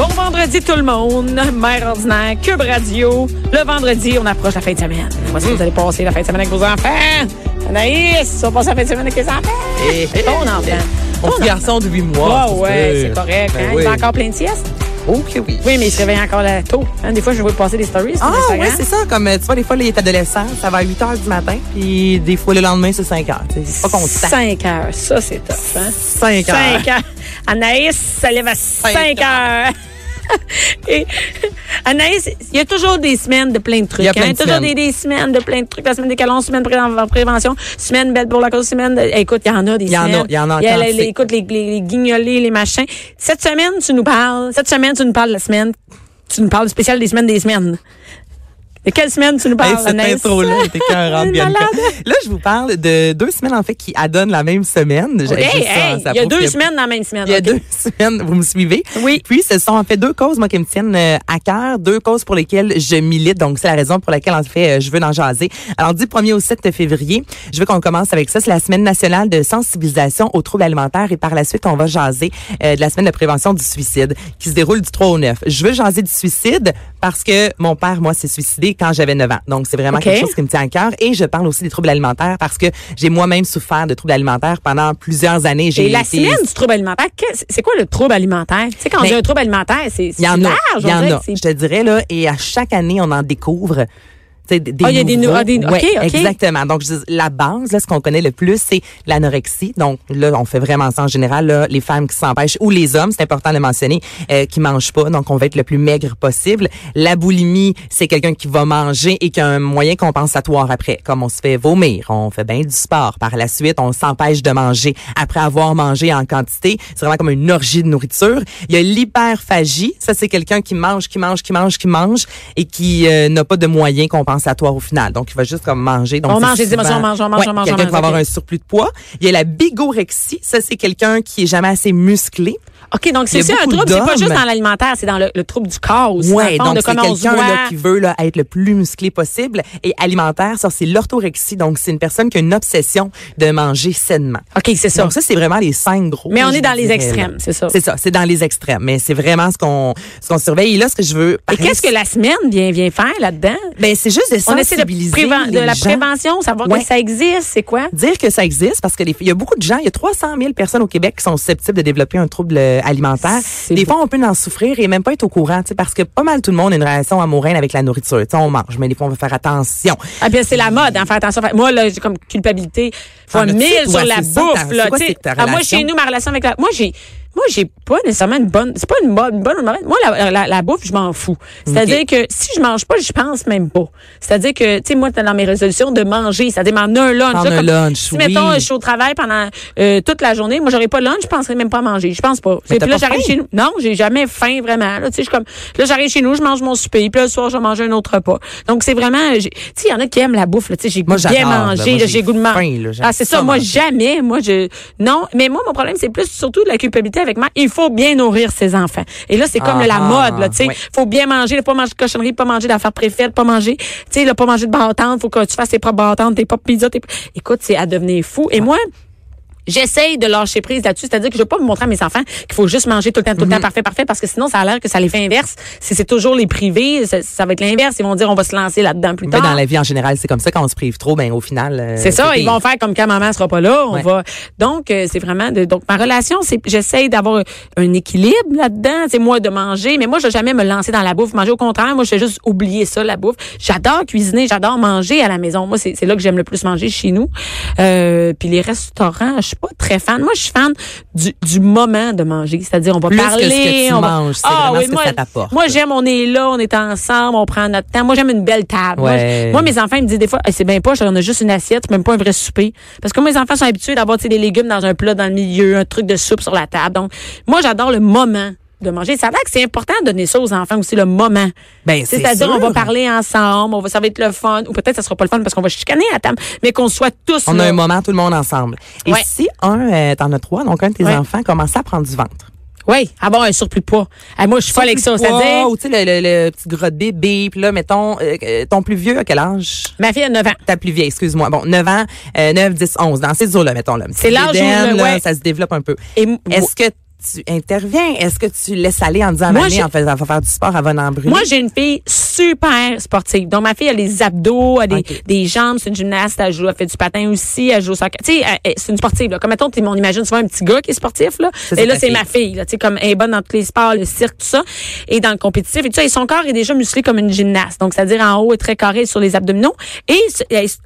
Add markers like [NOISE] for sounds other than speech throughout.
Bon vendredi tout le monde, Mère ordinaire, Cube Radio. Le vendredi, on approche la fin de semaine. Voici que vous allez passer la fin de semaine avec vos enfants. Anaïs, on passe la fin de semaine avec les enfants. Eh, eh, Ton eh, enfant. Mon petit garçon de 8 mois. Ah ouais, c'est correct. Ben hein? oui. Il a encore plein de siestes? Ok, oui. Oui, mais il se réveille encore là, tôt. Hein? Des fois, je vois passer des stories Ah, ouais, c'est ça. Comme, euh, tu vois, des fois, il est adolescent, ça va à 8 heures du matin, puis des fois, le lendemain, c'est 5 heures. C'est pas constant. 5 heures, ça c'est tough. Hein? 5 heures. 5 heures. Anaïs, ça lève à 5 heures. [LAUGHS] Et Anaïs, il y a toujours des semaines de plein de trucs. Il y a plein hein? de toujours semaines. des, des semaines de plein de trucs. La semaine des calons, semaine pré- en prévention, semaine belle pour la cause, semaine. de- écoute, il y en a des Il y en a, semaines. il y en a Il y a encore, les, les- écoute, les, les, guignolés, les machins. Cette semaine, tu nous parles. Cette semaine, tu nous parles de la semaine. Tu nous parles du spécial des semaines des semaines. De quelle semaine tu nous Hey, parles, cette Anaïs? intro-là était. [LAUGHS] Là, je vous parle de deux semaines, en fait, qui adonnent la même semaine. Hey, ça, hey, ça il y a deux que- semaines dans la même semaine. Il y a deux [LAUGHS] semaines, vous me suivez? Oui. Puis, ce sont en fait deux causes, moi, qui me tiennent euh, à cœur, deux causes pour lesquelles je milite. Donc, c'est la raison pour laquelle, en fait, euh, je veux en jaser. Alors, du 1er au 7 février, je veux qu'on commence avec ça. C'est la semaine nationale de sensibilisation aux troubles alimentaires et par la suite, on va jaser euh, de la semaine de prévention du suicide qui se déroule du 3 au 9. Je veux jaser du suicide parce que mon père, moi, s'est suicidé quand j'avais 9 ans. Donc, c'est vraiment quelque chose qui me tient à cœur. Et je parle aussi des troubles alimentaires parce que j'ai moi-même souffert de troubles alimentaires pendant plusieurs années. J'ai Et la été- semaine du trouble alimentaire, c'est quoi le trouble alimentaire? Tu sais, quand on Ben, dit un trouble alimentaire, c'est c'est Il y en large. a. Il y en a. Je te dirais, là, et à chaque année, on en découvre. Des, Ah, il y a des nouveaux. ah, des- OK, Ouais, OK. Exactement. Donc, je dis, la base, là, ce qu'on connaît le plus, c'est l'anorexie. Donc, là, on fait vraiment ça en général. Là, les femmes qui s'empêchent ou les hommes, c'est important de le mentionner, euh, qui mangent pas. Donc, on va être le plus maigre possible. La boulimie, c'est quelqu'un qui va manger et qui a un moyen compensatoire après. Comme on se fait vomir, on fait bien du sport. Par la suite, on s'empêche de manger après avoir mangé en quantité. C'est vraiment comme une orgie de nourriture. Il y a l'hyperphagie. Ça, c'est quelqu'un qui mange, qui mange, qui mange, qui mange et qui euh, n'a pas de moyens compensatoires au final. Donc, il va juste comme manger. Donc, On mange les émotions, on mange, on mange, Ouais, on mange, Quelqu'un qui va avoir un surplus de poids. Il y a la bigorexie. Ça, c'est quelqu'un qui est jamais assez musclé. OK, donc c'est a aussi un trouble, c'est pas juste dans l'alimentaire, c'est dans le, le trouble du corps aussi. Fond, donc c'est quelqu'un là, voit. qui veut là, être le plus musclé possible. Et alimentaire, ça, c'est l'orthorexie. Donc, c'est une personne qui a une obsession de manger sainement. OK, c'est ça. Donc, ça, c'est vraiment les cinq gros. Mais on est dans les extrêmes, c'est ça. C'est ça, c'est dans les extrêmes. Mais c'est vraiment ce qu'on ce qu'on surveille. Et là, ce que je veux Et qu'est-ce que la semaine vient, vient faire là-dedans? Ben, c'est juste de On essaie de, sensibiliser de la gens. prévention, savoir Ouais. que ça existe, c'est quoi? dire que ça existe parce que les- il y a beaucoup de gens, il y a 300 000 personnes au Québec qui sont susceptibles de développer un trouble euh, alimentaire. C'est Des fois, on peut en souffrir et même pas être au courant, parce que pas mal tout le monde a une relation amoureuse avec la nourriture. On mange, mais des fois, on veut faire attention. Ah, puis c'est la mode, hein, faire attention. Moi, là, j'ai comme culpabilité fois Ah, mille sur la bouffe, là. quoi, Ah, moi, chez nous, ma relation avec la, moi, j'ai, moi, j'ai pas nécessairement une bonne, c'est pas une bonne, une bonne ou mauvaise. Moi, la, la, la bouffe, je m'en fous. C'est-à-dire que si je mange pas, je pense même pas. C'est-à-dire que, tu sais, moi, t'es dans mes résolutions de manger, c'est-à-dire m'en un lunch. Là, comme- lunch, Si, oui. mettons, je suis au travail pendant euh, toute la journée, moi, j'aurais pas de lunch, je penserais même pas à manger. Je pense pas. Puis là, j'arrive chez nous. Non, j'ai jamais faim, vraiment. Là, tu sais, je suis comme, là, j'arrive chez nous, je mange mon souper, puis là, le soir, je vais manger un autre repas. Donc, c'est vraiment, j'ai- tu sais, il y en a qui aiment la bouffe, là, tu sais, j'ai goût Moi, de bien manger, là, j'ai goût de manger. Ah, c'est ça, moi, jamais. Moi, je, non. Mais moi, mon problème, c'est plus surtout de la culpabilité avec moi. Il faut bien nourrir ses enfants. Et là, c'est comme Ah, la ah, mode, là, tu sais. ouais. Faut bien manger, pas manger de cochonnerie, pas manger d'affaires préfaites, pas manger, tu sais, pas manger de bâtante, faut que tu fasses tes propres bâtantes, tes propres pizzas, tes... Écoute, c'est à devenir fou. Et moi, J'essaye de lâcher prise là-dessus, c'est-à-dire que je veux pas me montrer à mes enfants qu'il faut juste manger tout le temps, tout le Mhm. temps, parfait, parfait, parce que sinon, ça a l'air que ça les fait inverse. Si c'est toujours les privés, ça, ça va être l'inverse. Ils vont dire, on va se lancer là-dedans plus Mais tard. dans la vie en général, c'est comme ça quand on se prive trop, ben au final. euh, C'est ça, ils vont faire comme quand maman sera pas là, on Ouais. va. Donc euh, c'est vraiment de, donc ma relation, c'est j'essaye d'avoir un équilibre là-dedans, c'est moi de manger, mais moi je vais jamais me lancer dans la bouffe, manger au contraire, moi je vais juste oublier ça la bouffe. J'adore cuisiner, j'adore manger à la maison. Moi c'est là que j'aime le plus manger chez nous. Euh, puis les restaurants, je pas très fan. Moi je suis fan du, du moment de manger, c'est-à-dire on va Plus que parler, ce que tu on va- manges, Ah oui, ce que moi, ça t'apporte. Moi j'aime on est là, on est ensemble, on prend notre temps. Moi j'aime une belle table. Moi, Ouais. moi, mes enfants ils me disent des fois, Hey, c'est bien pas, on a juste une assiette, même pas un vrai souper. Parce que mes enfants sont habitués d'avoir des légumes dans un plat dans le milieu, un truc de soupe sur la table. Donc, moi, j'adore le moment de manger. Ça que c'est important de donner ça aux enfants aussi, le moment. Ben, c'est C'est-à-dire, on va parler ensemble, on va, ça va être le fun, ou peut-être ça sera pas le fun parce qu'on va chicaner à table, mais qu'on soit tous On là. a un moment tout le monde ensemble. Et Ouais. si un, euh, t'en as trois, donc un de tes Ouais. enfants commence à prendre du ventre. Oui, avoir un surplus de poids. Ah, moi, je suis folle avec ça. C'est-à-dire, Ou tu sais, le, le, le petit gras de bébé. Puis là, mettons, euh, euh, ton plus vieux, à quel âge? ma fille a 9 ans. Ta plus vieille, excuse-moi. Bon, 9 ans, euh, 9, 10, 11. Dans ces eaux-là, mettons. là. C'est l'âge où le- ouais. Ça se développe un peu. Est-ce que tu interviens? Est-ce que tu laisses aller en disant, Moi, en fait, elle va faire du sport, elle va en brûler? Moi, j'ai une fille super sportive. Donc, ma fille a les abdos, a des, des jambes, c'est une gymnaste, elle joue, elle fait du patin aussi, elle joue au soccer. Tu sais, c'est une sportive, là. Comme, mettons, on imagine souvent un petit gars qui est sportif, là. Et là, c'est ma fille, là. Tu sais, comme, elle est bonne dans tous les sports, le cirque, tout ça. Et dans le compétitif et tout ça. Et son corps est déjà musclé comme une gymnaste. Donc, c'est-à-dire en haut, est très carré sur les abdominaux. Et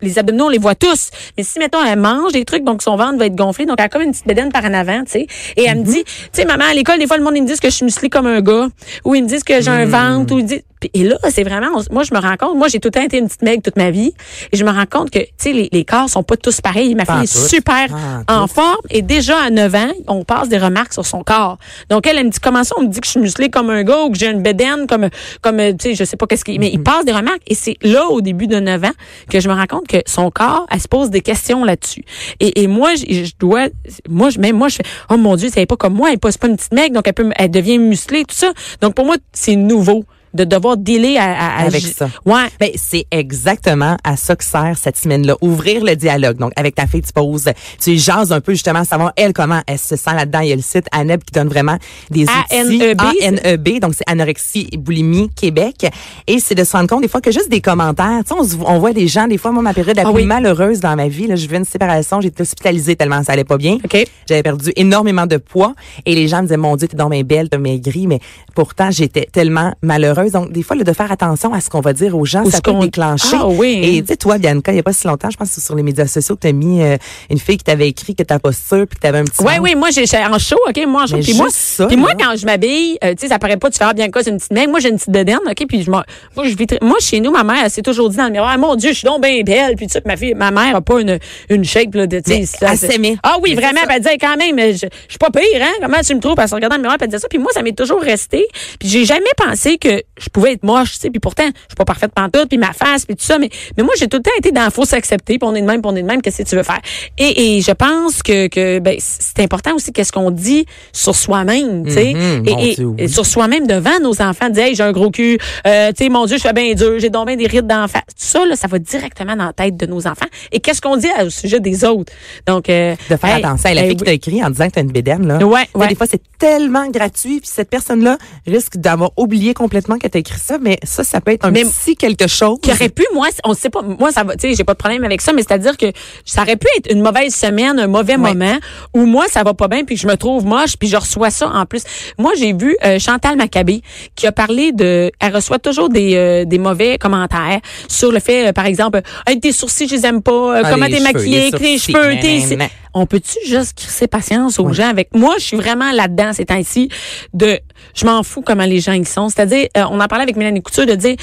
les abdominaux, on les voit tous. Mais si, mettons, elle mange des trucs, donc son ventre va être gonflé. Donc, elle a comme une petite bédaine par en avant, tu sais. Et elle me dit, tu sais, maman, à l'école, des fois, le monde, ils me disent que je suis musclée comme un gars. Ou ils me disent que j'ai un ventre. Ou ils disent, et là, c'est vraiment, moi, je me rends compte, moi, j'ai tout le temps été une petite maigre toute ma vie. Et je me rends compte que, tu sais, les, les corps sont pas tous pareils. Ma Pas fille est super Pas en forme. Et déjà, à 9 ans, on passe des remarques sur son corps. Donc, elle, elle me dit, comment ça, on me dit que je suis musclée comme un gars ou que j'ai une bédaine comme, comme, tu sais, je sais pas qu'est-ce qu'il, mais il passe des remarques. Et c'est là, au début de 9 ans, que je me rends compte que son corps, elle se pose des questions là-dessus. Et, et moi, je, je dois, moi, je, même moi, je fais, oh mon Dieu, c'est pas comme moi, elle est pas, pas une petite mec, donc elle peut, elle devient musclée, tout ça. Donc, pour moi, c'est nouveau de devoir dealer à, à- à- Avec ça. Ouais. Ben, c'est exactement à ça que sert cette semaine-là. Ouvrir le dialogue. Donc, avec ta fille, tu poses, tu jases un peu justement, savoir elle comment elle se sent là-dedans. Il y a le site ANEB qui donne vraiment des outils. ANEB, ANEB. Donc, c'est Anorexie et Boulimie Québec. Et c'est de se rendre compte des fois que juste des commentaires. Tu sais, on, on voit des gens, des fois, moi, ma période la Ah plus oui. malheureuse dans ma vie, là, je vivais une séparation, j'étais hospitalisée tellement ça allait pas bien. OK. J'avais perdu énormément de poids et les gens me disaient mon Dieu t'es donc bien belle t'as maigri mais pourtant j'étais tellement malheureuse donc des fois le de faire attention à ce qu'on va dire aux gens Ou ça ce peut qu'on- déclencher Ah oui. et tu sais toi Bianca il y a pas si longtemps je pense que sur les médias sociaux que t'as mis euh, une fille qui t'avait écrit que ta posture puis que t'avais un petit Oui, oui, moi, j'ai en show, OK, moi, en. Mais Puis moi, juste ça, puis moi, là. quand je m'habille, euh, tu sais, ça paraît pas, tu fais, ah, quoi, c'est une petite mec. Moi, j'ai une petite bedaine, OK, puis je m'en- moi, je vis moi, chez nous, ma mère, elle s'est toujours dit dans le miroir, Ah, mon Dieu, je suis donc bien belle, puis tu sais, ma fille, ma mère a pas une, une shape, là, de, tu sais, elle. Ah oui, vraiment, elle disait, quand même, je, je suis pas pire, hein, comment tu me trouves, parce qu'en regardant le miroir, elle disait ça, puis moi, ça m'est toujours resté, puis j'ai jamais pensé que je pouvais être moche, tu sais, puis pourtant, je suis pas parfaite pantoute, puis ma face, puis tout ça, mais, mais moi, j'ai tout le temps été dans faut s'accepter, puis on est de même, puis on est de même, qu'est-ce que tu veux faire? Et, et je pense que, que ben, c'est important aussi qu'est-ce qu'on dit sur soi-même, tu sais, Mhm, et, et- Dieu, oui. et sur soi-même devant nos enfants, dire, hey, j'ai un gros cul, euh, tu sais, mon Dieu, je fais bien dur, j'ai donc bien des rides d'en face. Tout ça, là, ça va directement dans la tête de nos enfants. Et qu'est-ce qu'on dit au sujet des autres? Donc, euh, de faire hey, attention. La hey, fille qui t'a écrit en disant que t'as une bédaine, là. Ouais, ouais. Des fois, c'est tellement gratuit, puis cette personne-là risque d'avoir oublié complètement que écrit ça, mais ça, ça peut être un Mais- petit quelque chose. qui aurait pu, moi, on sait pas, moi, ça va, tu sais, j'ai pas de problème avec ça, mais c'est-à-dire que ça aurait pu être une mauvaise semaine, un mauvais Ouais. moment, où moi, ça va pas bien, puis que je me trouve moche, puis je reçois ça en plus. Moi, j'ai vu euh, Chantal Maccabé, qui a parlé de, elle reçoit toujours des, euh, des mauvais commentaires sur le fait, euh, par exemple, hey, tes sourcils, je les aime pas, euh, Ah, comment t'es maquillée, tes cheveux, tes... On peut-tu juste crisser patience aux gens avec moi je suis vraiment là-dedans ces temps-ci de je m'en fous comment les gens ils sont. C'est-à-dire euh, on en parlait avec Mélanie Couture de dire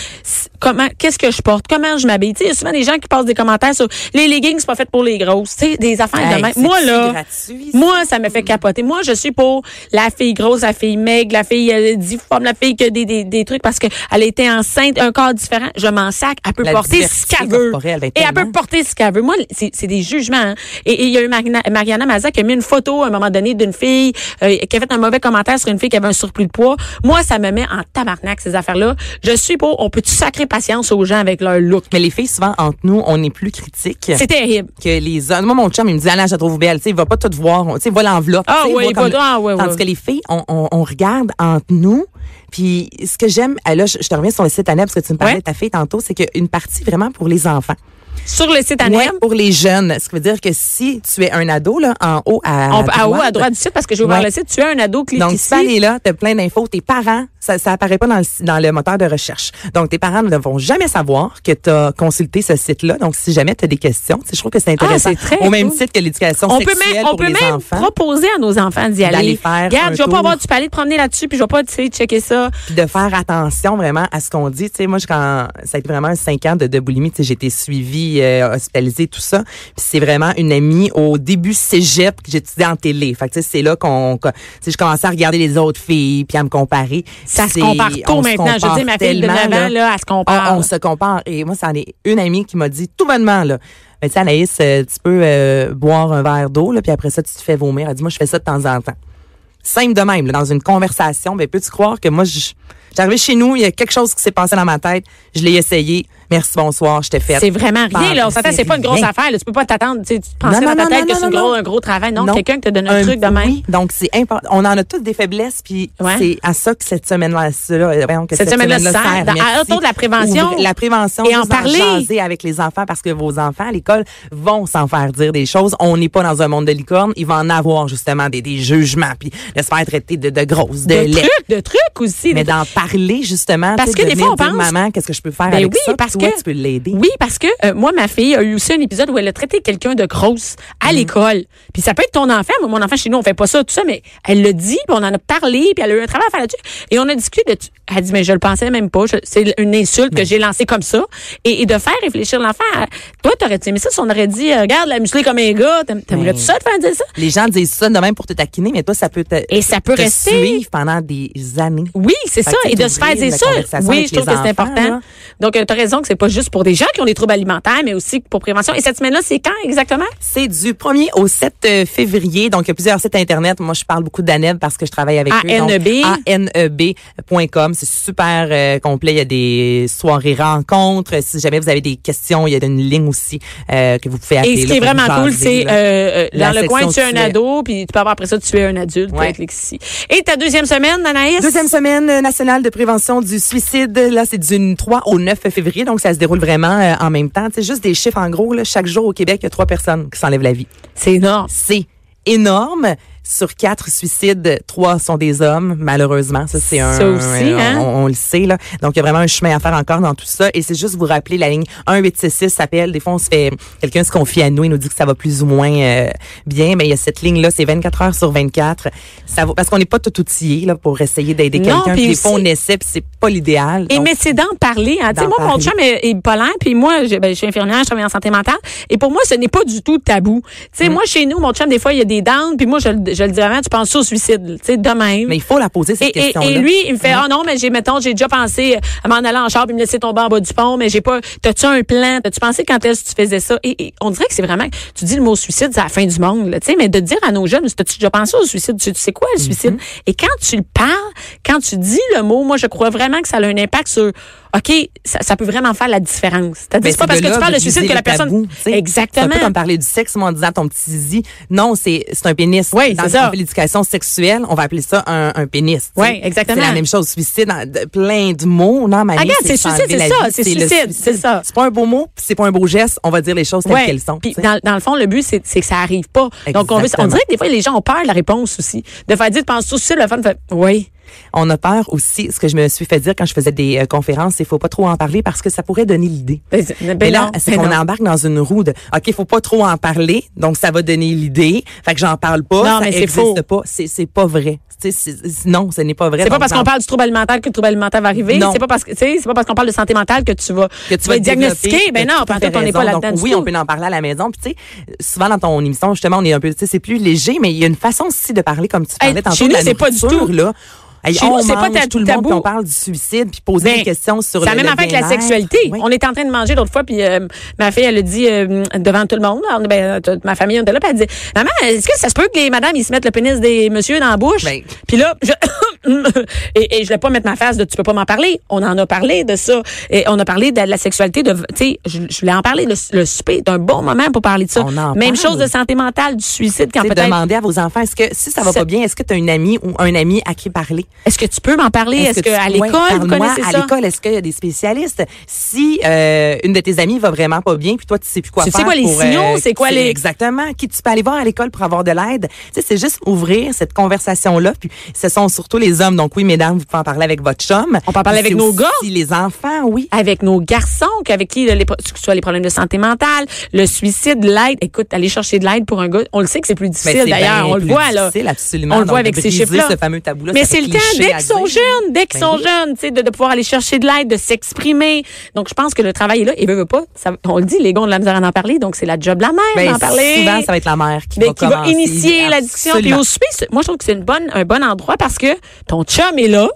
comment qu'est-ce que je porte comment je m'habille. Tu sais il y a souvent des gens qui passent des commentaires sur les leggings c'est pas fait pour les grosses. Tu sais des affaires Hey, de même moi là gratuit, moi ça me fait capoter. Moi je suis pour la fille grosse la fille maigre la fille euh, difforme la fille qui a des, des, des trucs parce que elle été enceinte un corps différent. Je m'en sac. Elle peut La porter ce qu'elle veut. et elle peut porter ce qu'elle veut. Moi, c'est c'est des jugements. hein. Et et il y a eu Marina- Mariana Maza qui a mis une photo à un moment donné d'une fille euh, qui a fait un mauvais commentaire sur une fille qui avait un surplus de poids. Moi, ça me met en tabarnak, ces affaires-là. Je suis pour, on peut-tu sacrer patience aux gens avec leur look? Mais les filles, souvent, entre nous, on est plus critiques. C'est terrible. que les hommes. Moi, mon chum, il me dit, Anna, je la trouve belle. Tu sais, il va pas tout voir. Tu sais, il voit l'enveloppe. Ah oui, il va- comme- ah ouais, Tandis ouais. que les filles, on, on, on regarde entre nous. Puis, ce que j'aime, ah, là, je, je te reviens sur le site Aneb, parce que tu me parlais Ouais. de ta fille tantôt, c'est qu'il y a une partie vraiment pour les enfants. Sur le site Ouais, Anem, pour les jeunes. Ce qui veut dire que si tu es un ado, là, en haut à, on, à haut, droite, à droite du site, parce que j'ai ouvert Ouais. le site, tu as un ado qui est donc, ici. aller là, tu as plein d'infos. Tes parents, ça, ça apparaît pas dans le, dans le moteur de recherche. Donc, tes parents ne vont jamais savoir que tu as consulté ce site-là. Donc, si jamais tu as des questions, je trouve que c'est intéressant. Ah, c'est très Au même cool. titre que l'éducation on peut sexuelle même, on pour peut les même enfants. proposer à nos enfants d'y aller. Faire Regarde, je vais pas avoir du palais de promener là-dessus, puis je vais pas, tu sais, checker ça. Puis de faire attention vraiment à ce qu'on dit. Tu sais, moi, quand ça a été vraiment cinq ans de, de boulimie, tu sais, j'ai été suivie puis euh, hospitalisée, tout ça. Puis c'est vraiment une amie au début cégep que j'étudiais en télé. Fait que c'est là qu'on, que- tu sais, je commençais à regarder les autres filles puis à me comparer. Ça se compare tôt maintenant. Je dis, ma fille de tellement, 9 ans, là, elle se on, compare. on se compare. Et moi, c'en est une amie qui m'a dit tout bonnement, là. Mais tu sais, Anaïs, euh, tu peux euh, boire un verre d'eau, puis après ça, tu te fais vomir. Elle dit, moi, je fais ça de temps en temps. Simple de même, là, dans une conversation. Ben, peux-tu croire que moi, j'arrivais chez nous, il y a quelque chose qui s'est passé dans ma tête, je l'ai essayé. Merci, bonsoir, je t'ai fait. C'est vraiment rien, là. On s'entend, c'est pas une grosse rien. affaire, là. Tu peux pas t'attendre, tu Non, dans ta tête non, que c'est gros, un gros travail. Non, quelqu'un qui te donne un, Un- truc de même. Oui, donc c'est important. On en a toutes des faiblesses, puis Ouais. c'est à ça que cette semaine-là, euh, que Cette semaine-là sert, dans- Merci. autour de la prévention. La prévention, Et en parler. avec les enfants parce que vos enfants à l'école vont s'en faire dire des choses. On n'est pas dans un monde de licorne. Il va en avoir justement des, des jugements, puis de se faire traiter de, de grosses, de, De trucs, de trucs aussi. Mais d'en parler justement, Parce que de des fois, on pense- maman, qu'est-ce que je peux faire Ben avec ça? Toi, tu peux l'aider. Oui, parce que euh, moi, ma fille a eu aussi un épisode où elle a traité quelqu'un de grosse Mm. à l'école. Puis ça peut être ton enfant. Moi, mon enfant, chez nous, on fait pas ça, tout ça, mais elle le dit, puis on en a parlé, puis elle a eu un travail à faire là-dessus. Et on a discuté de... Elle a dit, mais je le pensais même pas. C'est une insulte que j'ai lancée comme ça. Et, et de faire réfléchir l'enfant. à- Toi, t'aurais-tu aimé ça si on aurait dit, euh, regarde, la musclée comme un gars, t'aimerais-tu ça de faire dire ça? Les gens disent ça de même pour te taquiner, mais toi, ça peut te, Et ça peut te rester. suivre pendant des années. Oui, c'est ça. Et de se faire dire la ça. Oui, je trouve que c'est important. là. Donc, tu as raison que c'est pas juste pour des gens qui ont des troubles alimentaires, mais aussi pour prévention. Et cette semaine-là, c'est quand exactement? C'est du 1er au 7 euh, février. Donc, il y a plusieurs sites Internet. Moi, je parle beaucoup d'ANEB parce que je travaille avec eux. Donc, ANEB. ANEB.com. C'est super euh, complet. Il y a des soirées rencontres. Si jamais vous avez des questions, il y a une ligne aussi euh, que vous pouvez appeler. Et ce qui là, est vraiment cool, c'est euh, dans le coin, tu es un ado, puis tu peux avoir après ça, tu es un adulte. Ouais. avec Lexi. Et ta deuxième semaine, Anaïs? Deuxième semaine nationale de prévention du suicide. Là, c'est du 3 au 9 février. Donc, ça se déroule vraiment euh, en même temps. C'est juste des chiffres en gros. Là, chaque jour au Québec, il y a trois personnes qui s'enlèvent la vie. C'est énorme. C'est énorme. Sur quatre suicides, trois sont des hommes, malheureusement. Ça, c'est un. Ça aussi, un- hein? On, on le sait, là. Donc, il y a vraiment un chemin à faire encore dans tout ça. Et c'est juste vous rappeler, la ligne 1866 s'appelle. Des fois, on se fait, quelqu'un se confie à nous, il nous dit que ça va plus ou moins euh, bien. Mais il y a cette ligne-là, c'est 24 heures sur 24. Ça va, parce qu'on n'est pas tout outillé, là, pour essayer d'aider quelqu'un. puis des fois, on essaie, puis c'est pas l'idéal. Et Donc, mais c'est d'en parler. Hein. Tu sais, moi, mon parler. chum est, est bipolaire, puis moi, je, ben, je suis infirmière, je travaille en santé mentale. Et pour moi, ce n'est pas du tout tabou. Tu sais, Mm. moi, chez nous, mon chum, des fois, il y a des downs, puis moi, je, le- je le dis vraiment, tu penses au suicide, tu sais, de même. mais il faut la poser, cette Et, et, lui, il me fait, ah non, mais j'ai, mettons, j'ai déjà pensé à m'en aller en char puis me laisser tomber en bas du pont, mais j'ai pas, t'as-tu un plan? T'as-tu pensé quand est-ce que tu faisais ça? Et, et on dirait que c'est vraiment, tu dis le mot suicide, c'est la fin du monde, tu sais, mais de dire à nos jeunes, t'as-tu déjà pensé au suicide? Tu, tu sais quoi, le suicide? Et quand tu le parles, quand tu dis le mot, moi, je crois vraiment que ça a un impact sur, OK, ça, ça peut vraiment faire la différence. C'est-à-dire, Ben, c'est pas parce que tu parles de suicide que la personne, tabou, tu sais. C'est un exactement. peu comme parler du sexe, moi, en disant ton petit zizi. Non, c'est c'est un pénis. Oui, Dans l'éducation sexuelle, on va appeler ça un, un pénis. tu. Oui, exactement. C'est la même chose. Suicide, plein de mots. Non, ma Regarde, c'est suicide, c'est ça, c'est suicide, c'est ça. C'est pas un beau mot, c'est pas un beau geste. On va dire les choses telles Ouais. qu'elles sont. Puis tu dans, dans le fond, le but, c'est c'est que ça arrive pas. Donc, on, veut, on Exactement. dirait que des fois, les gens ont peur de la réponse aussi. De faire dire, penses-tu aussi, le fun fait, oui. On a peur aussi, ce que je me suis fait dire quand je faisais des euh, conférences, c'est faut pas trop en parler parce que ça pourrait donner l'idée. Ben, ben Mais là, c'est ben qu'on embarque dans une roue de OK, faut pas trop en parler, donc ça va donner l'idée. Fait que j'en parle pas, Non, ça mais c'est existe faux. pas. C'est pas vrai. Non, ce n'est pas vrai. C'est pas parce qu'on parle du trouble alimentaire que le trouble alimentaire va arriver. Non. C'est pas parce que, c'est pas parce qu'on parle de santé mentale que tu vas, que tu vas être diagnostiqué. Ben non, pantoute, on n'est pas là-dedans Oui, on peut en parler à la maison. Puis tu sais, souvent dans ton émission, justement, on est un peu, tu sais, c'est plus léger, mais il y a une façon aussi de parler comme tu Hey, parlais tantôt chez nous, c'est pas du tout. là. Hey, Chez on nous, c'est pas mange ta- tout le tabou. monde, on parle du suicide, puis poser Ben, des questions sur C'est la le, même le affaire avec la sexualité. Oui. On était en train de manger l'autre fois, puis euh, ma fille, elle a dit euh, devant tout le monde, alors, ben, toute ma famille, on était là, puis elle dit, maman, est-ce que ça se peut que les madames, ils se mettent le pénis des messieurs dans la bouche? Ben. Puis là, je, [LAUGHS] et, et je voulais pas mettre ma face de tu peux pas m'en parler. On en a parlé de ça. Et on a parlé de la sexualité, de, tu sais, je, je voulais en parler. Le, le souper est un bon moment pour parler de ça. On en Même parle. chose de santé mentale, du suicide, quand peut-être. demander à vos enfants, est-ce que si ça va Ça- pas bien, est-ce que tu as une amie ou un ami à qui parler? Est-ce que tu peux m'en parler? Est-ce tu- que à ouais, l'école, vous parle-moi, connaissez à ça? l'école, est-ce qu'il y a des spécialistes? Si euh, une de tes amies va vraiment pas bien, puis toi, tu sais plus quoi Tu sais faire. quoi les pour, signaux? C'est quoi les- Exactement. Qui tu peux aller voir à l'école pour avoir de l'aide? Tu sais, c'est juste ouvrir cette conversation-là. Puis ce sont surtout les les hommes. Donc oui, mesdames, vous pouvez en parler avec votre chum. On peut en parler avec nos gars. les enfants, oui. avec nos garçons, qu'avec qui les, que ce soit les problèmes de santé mentale, le suicide, l'aide. Écoute, aller chercher de l'aide pour un gars, on le sait que c'est plus difficile d'ailleurs, on le voit là. absolument. On le voit avec ces chiffres-là. ce fameux tabou-là, Mais c'est le temps, dès qu'ils sont jeunes, dès qu'ils Ben sont jeunes, tu sais, de, pouvoir aller chercher de l'aide, de s'exprimer. Donc, je pense que le travail est là. Et veut, veut pas, on le dit, les gars ont de la misère à en parler, donc c'est la job de la mère Ben, d'en parler. Souvent, ça va être la mère qui Ben, va initier la discussion. Puis au moi, je trouve que c'est une bonne, un bon endroit parce que ton chum est là.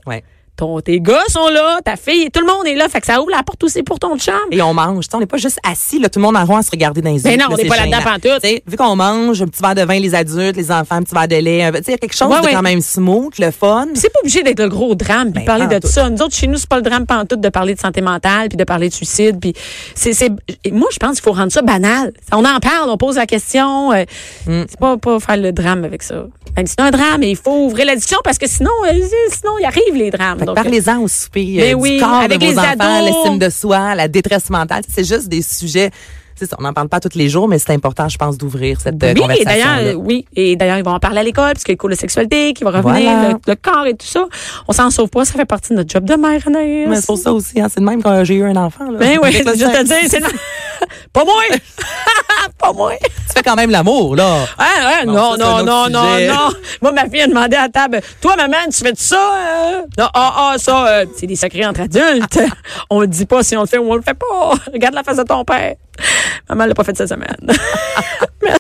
Ton, tes gars sont là, ta fille, tout le monde est là. Fait que ça ouvre la porte aussi pour ton chum. Et on mange. On n'est pas juste assis, là, tout le monde en rond à se regarder dans les yeux. Ben non, Là, on n'est pas là-dedans pantoute. Vu qu'on mange, un petit verre de vin, les adultes, les enfants, un petit verre de lait, un- il y a quelque chose Ouais, de ouais. quand même smooth, le fun. C'est pas obligé d'être le gros drame puis Ben, parler de ça. Nous autres chez nous c'est pas le drame pantoute de parler de santé mentale puis de parler de suicide puis c'est moi je pense qu'il faut rendre ça banal. On en parle, on pose la question, euh, Mm. c'est pas pas faire le drame avec ça. Même si c'est un drame, il faut ouvrir la discussion parce que sinon euh, sinon il arrive les drames. Parlez-en au souper. Euh, oui, du corps avec de vos les enfants, l'estime de soi, la détresse mentale. C'est juste des sujets. c'est ça, on n'en parle pas tous les jours, mais c'est important, je pense, d'ouvrir cette euh, Oui, et conversation. d'ailleurs, euh, oui, et d'ailleurs, ils vont en parler à l'école, puisqu'il y a le sexualité qui va revenir, Voilà. le, le corps et tout ça. On s'en sauve pas, ça fait partie de notre job de mère, Anaïs. Mais c'est pour ça aussi, hein, c'est de même quand j'ai eu un enfant. Là. Ben oui, je te c'est le- [LAUGHS] [LAUGHS] pas moi! [LAUGHS] pas moi! Tu fais quand même l'amour, là. Ah, ah, non, non, non, non, sujet. non. Moi, ma fille a demandé à table, toi, maman, tu fais ça? euh? Non, ah, ah, ça, euh, c'est des secrets entre adultes. [LAUGHS] on le dit pas si on le fait ou on le fait pas. Regarde la face de ton père. Maman l'a pas fait cette semaine.